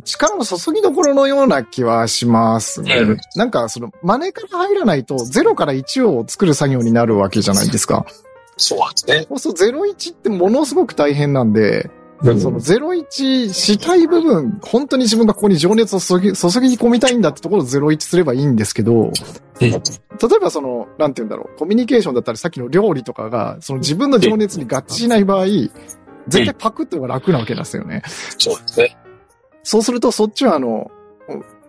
S1: 力の注ぎどころのような気はしますね。
S2: うん
S1: なんか、その、真似から入らないと、0から1を作る作業になるわけじゃないですか。
S2: そうなんですね。
S1: そうすると01ってものすごく大変なんで、その01したい部分、本当に自分がここに情熱を注ぎ注ぎ込みたいんだってところを01すればいいんですけど、例えばその、なんて言うんだろう、コミュニケーションだったらさっきの料理とかが、その自分の情熱に合致しない場合、絶対パクってのが楽なわけですよね。
S2: そうですね。
S1: そうするとそっちはあの、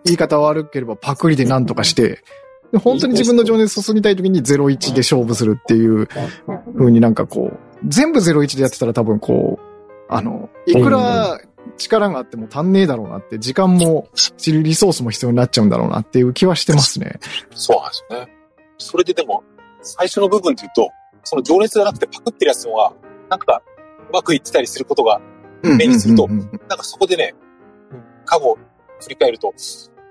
S1: 言い方悪ければパクリで何とかして、で本当に自分の情熱注ぎたい時に01で勝負するっていう風になんかこう、全部01でやってたら多分こう、あの、いくら力があっても足んねえだろうなって、時間も、リソースも必要になっちゃうんだろうなっていう気はしてますね。
S2: そうなんですよね。それででも、最初の部分っていうと、その情熱がなくてパクってるやつのが、なんか、うまくいってたりすることが、目にするとなんかそこでね、うん過去を振り返ると、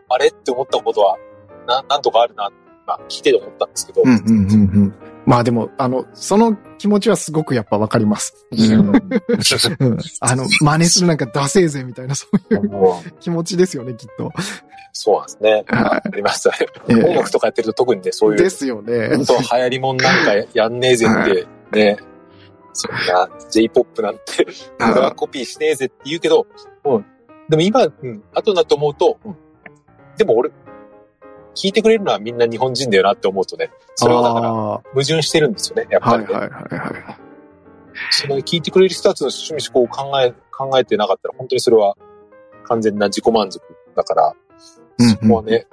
S2: あれって思ったことは、な、なんとかあるな、まあ、聞いてて思ったんですけど、
S1: うんうんうんうん。まあでも、あの、その気持ちはすごくやっぱわかります。うんあの、真似するなんかダセーぜみたいなそういう気持ちですよね、きっと。
S2: そうなんですね。
S1: は
S2: ありましたね。
S1: ええ
S2: 音楽とかやってると特にね、そういう、
S1: ですよね。
S2: 本当は流行りもんなんかやんねえぜって、ね、そんな J-POP なんて、俺はコピーしねえぜって言うけど、うん。でも今、うん、後になって思うと、うんでも俺、聞いてくれるのはみんな日本人だよなって思うとね、それはだから
S1: あ
S2: 矛盾してるんですよね、やっぱりね。
S1: いはいはいはい。
S2: その聞いてくれる人たちの趣味思考を考え、考えてなかったら、本当にそれは完全な自己満足だから、
S1: うんうん
S2: そこはね、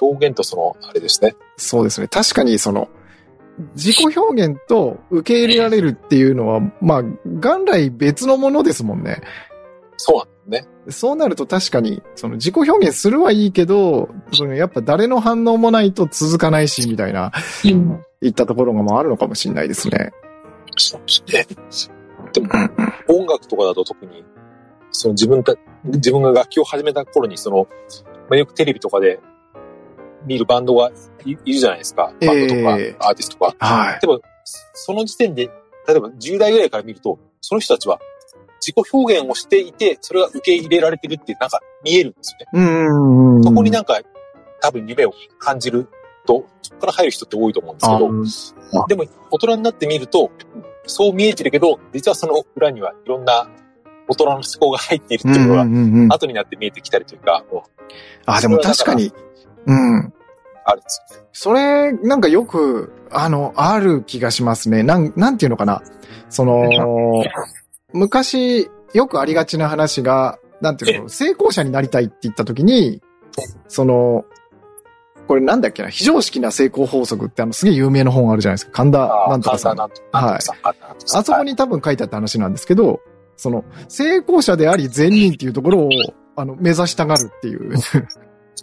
S2: 表現とその、あれですね。
S1: そうですね。確かにその、自己表現と受け入れられるっていうのは、まあ、元来別のものですもんね。
S2: そうね。
S1: そうなると確かに、その自己表現するはいいけど、そのやっぱ誰の反応もないと続かないし、みたいな、いったところがまああるのかもしれないですね。
S2: そうですね。でも、音楽とかだと特に、その自分た、自分が楽器を始めた頃に、その、まあ、よくテレビとかで見るバンドがいいるじゃないですか。バンドとか、
S1: ええ
S2: アーティストとか。
S1: はい。
S2: でも、その時点で、例えば10代ぐらいから見ると、その人たちは自己表現をしていて、それが受け入れられてるってなんか見えるんですよね。
S1: うんうん。
S2: そこになんか多分夢を感じると、そこから入る人って多いと思うんですけど、でも大人になってみると、そう見えてるけど、実はその裏にはいろんな大人の思考が入っているっていうのが、
S1: うんうんうん
S2: 後になって見えてきたりというか、
S1: あ、でも確かに、うん。
S2: あるんですよね。
S1: それ、なんかよく、あの、ある気がしますね。なん、なんていうのかな。その、昔、よくありがちな話が、なんていうの、成功者になりたいって言った時に、その、これなんだっけな、非常識な成功法則ってあの、すげえ有名な本あるじゃないですか。神田なんとかさん。
S2: なんとかなんとかさん。なんとかさん
S1: あそこに多分書いてあった話なんですけど、その、成功者であり善人っていうところを、あの、目指したがるっていう。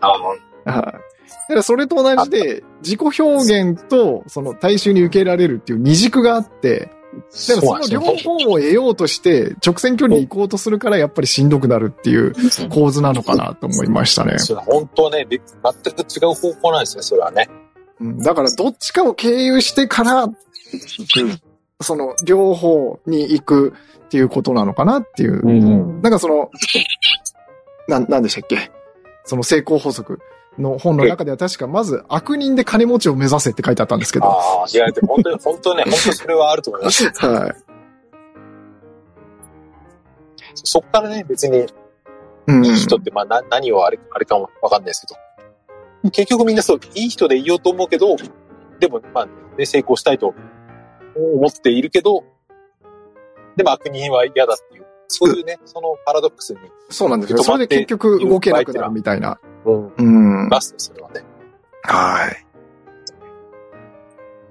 S2: あ
S1: はい。だからそれと同じで、自己表現と、その大衆に受けられるっていう二軸があって、でもその両方を得ようとして、直線距離に行こうとするから、やっぱりしんどくなるっていう構図なのかなと思いましたね。
S2: それ本当ね、べ全く違う方向なんですね、それはね。
S1: うんだからどっちかを経由してから、その両方に行くっていうことなのかなっていう。
S2: ん。
S1: なんかその、なん、なんでしたっけ？その成功法則の本の中では確かまず悪人で金持ちを目指せって書いてあったんですけど。
S2: ああ、いや、本当に、本当ね、本当それはあると思います。
S1: はい。
S2: そっからね、別に、
S1: うん
S2: いい人って、まあ、な、何をあれ、あれかもわかんないですけど。結局みんなそう、いい人でいようと思うけど、でも、まあ、ね、成功したいと思っているけど、でも悪人は嫌だっていう、そういうね、そのパラドックスに、
S1: そうなんですよ。それで結局動けなくなるみたいな。
S2: うん、
S1: うん。
S2: ますね、それはね。
S1: はい。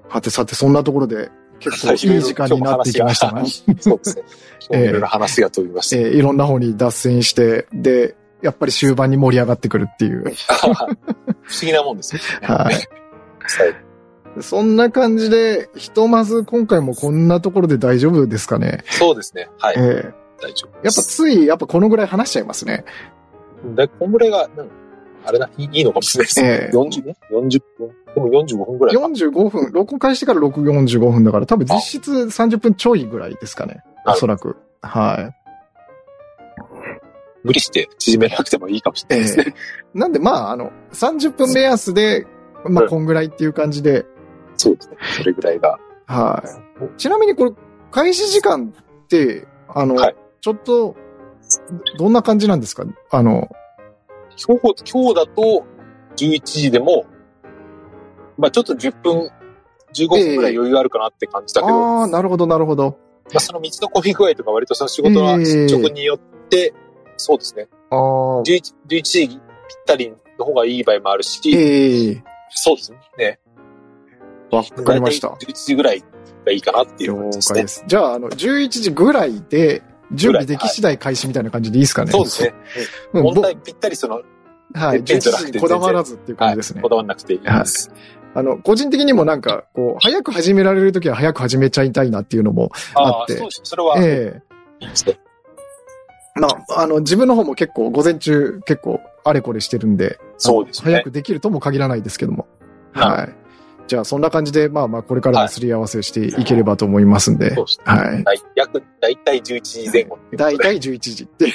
S1: はてさて、そんなところで結構いい時間になってきましたが、
S2: そうですね。いろいろ話が飛びました。
S1: えーいろんな方に脱線して、で、やっぱり終盤に盛り上がってくるっていう。
S2: 不思議なもんですよね。
S1: はい。そんな感じで、ひとまず今回もこんなところで大丈夫ですかね？
S2: そうですね。はい。
S1: えー
S2: 大丈夫
S1: やっぱつい、やっぱこのぐらい話しちゃいますね。
S2: で、こんぐらいが、うんあれな、いいのかもしれないです。
S1: ええ
S2: 40ね ?40 分でも45分ぐらいか。
S1: 45分、録音開始から6、45分だから、多分実質30分ちょいぐらいですかね。おそらく。はい。
S2: 無理して縮めなくてもいいかもしれないですね。
S1: なんで、まあ、あの、30分目安で、まあ、
S2: うん
S1: こんぐらいっていう感じで、
S2: そうですね。それぐらいが。
S1: はい。ちなみにこれ、開始時間って、あの、
S2: はい
S1: ちょっと、どんな感じなんですか？あの、
S2: 今日、今日だと11時でも、まあちょっと10分、15分ぐらい余裕あるかなって感じだけど、ま
S1: ああ、なるほど、なるほど。
S2: あその道の混み具合とか割とその仕事の
S1: ええ
S2: 進捗によって、そうですね。
S1: ああ、
S2: 11, 11時ぴったりの方がいい場合もあるし、
S1: ええ
S2: そうですね。
S1: わかりました
S2: 大。体11時ぐらいがいいかなっていう
S1: 了
S2: 感じですね
S1: 解で。す。じゃあ、あの、11時ぐらいで、準備でき次第開始みたいな感じでいいですかね。
S2: そうですね。
S1: うん。ぼ
S2: 問題ぴったりその、
S1: はい。11
S2: てっぺんじゃなくて
S1: 時にこだわらずっていう感じですね。
S2: こだわんなくていいです。
S1: あの、個人的にもなんか、こう、早く始められるときは早く始めちゃいたいなっていうのも、
S2: ああ、
S1: あって
S2: そうです。それは、
S1: ええ
S2: いいですね。
S1: まあ、あの、自分の方も結構、午前中結構、あれこれしてるんで、
S2: そうですね
S1: 早くできるとも限らないですけども。
S2: な
S1: はい。じゃあ、そんな感じで、まあまあ、これからもすり合わせしていければと思いますんで、
S2: そうですね。
S1: はい。
S2: はい。約、だいたい11時前後って
S1: だいた
S2: い。
S1: い11時っていう。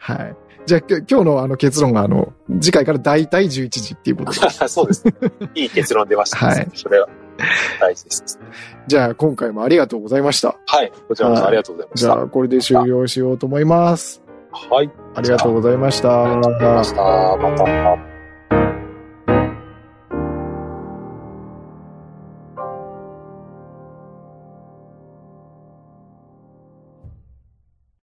S1: はい。じゃあ、今日のあの結論が、あの、次回からだいたい11時っていうことで。
S2: そうですね。いい結論出ました、
S1: はい
S2: それは大事です。
S1: じゃあ、今回もありがとうございました。
S2: はい。こちらこありがとうございました。
S1: じゃあ、これで終了しようと思います。
S2: はい。
S1: ありがとうございました。
S2: ありがとうございました。また。